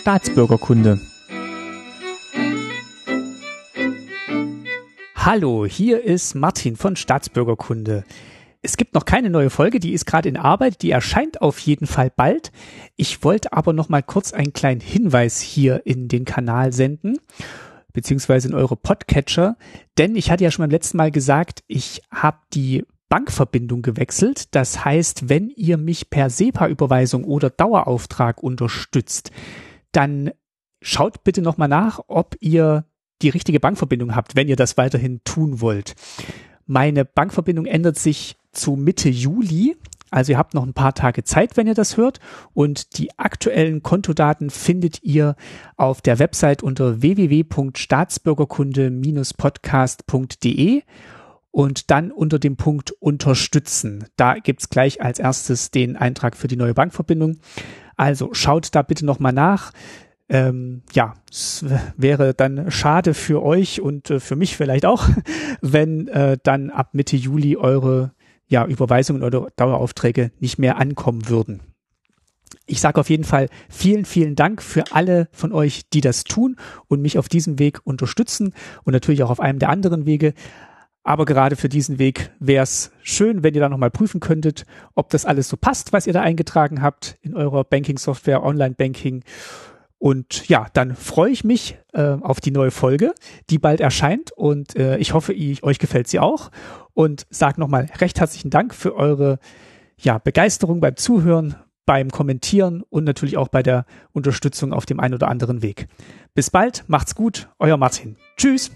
Staatsbürgerkunde. Hallo, hier ist Martin von Staatsbürgerkunde. Es gibt noch keine neue Folge, die ist gerade in Arbeit, die erscheint auf jeden Fall bald. Ich wollte aber noch mal kurz einen kleinen Hinweis hier in den Kanal senden, beziehungsweise in eure Podcatcher, denn ich hatte ja schon beim letzten Mal gesagt, ich habe die Bankverbindung gewechselt. Das heißt, wenn ihr mich per SEPA-Überweisung oder Dauerauftrag unterstützt, dann schaut bitte nochmal nach, ob ihr die richtige Bankverbindung habt, wenn ihr das weiterhin tun wollt. Meine Bankverbindung ändert sich zu Mitte Juli. Also ihr habt noch ein paar Tage Zeit, wenn ihr das hört. Und die aktuellen Kontodaten findet ihr auf der Website unter www.staatsbürgerkunde-podcast.de und dann unter dem Punkt Unterstützen. Da gibt's gleich als erstes den Eintrag für die neue Bankverbindung. Also schaut da bitte nochmal nach. Ähm, ja, es wäre dann schade für euch und äh, für mich vielleicht auch, wenn äh, dann ab Mitte Juli eure ja, Überweisungen oder Daueraufträge nicht mehr ankommen würden. Ich sage auf jeden Fall vielen, vielen Dank für alle von euch, die das tun und mich auf diesem Weg unterstützen und natürlich auch auf einem der anderen Wege. Aber gerade für diesen Weg wäre es schön, wenn ihr da nochmal prüfen könntet, ob das alles so passt, was ihr da eingetragen habt in eurer Banking-Software, Online-Banking. Und ja, dann freue ich mich äh, auf die neue Folge, die bald erscheint. Und äh, ich hoffe, ich, euch gefällt sie auch. Und sage nochmal recht herzlichen Dank für eure ja, Begeisterung beim Zuhören, beim Kommentieren und natürlich auch bei der Unterstützung auf dem einen oder anderen Weg. Bis bald, macht's gut, euer Martin. Tschüss.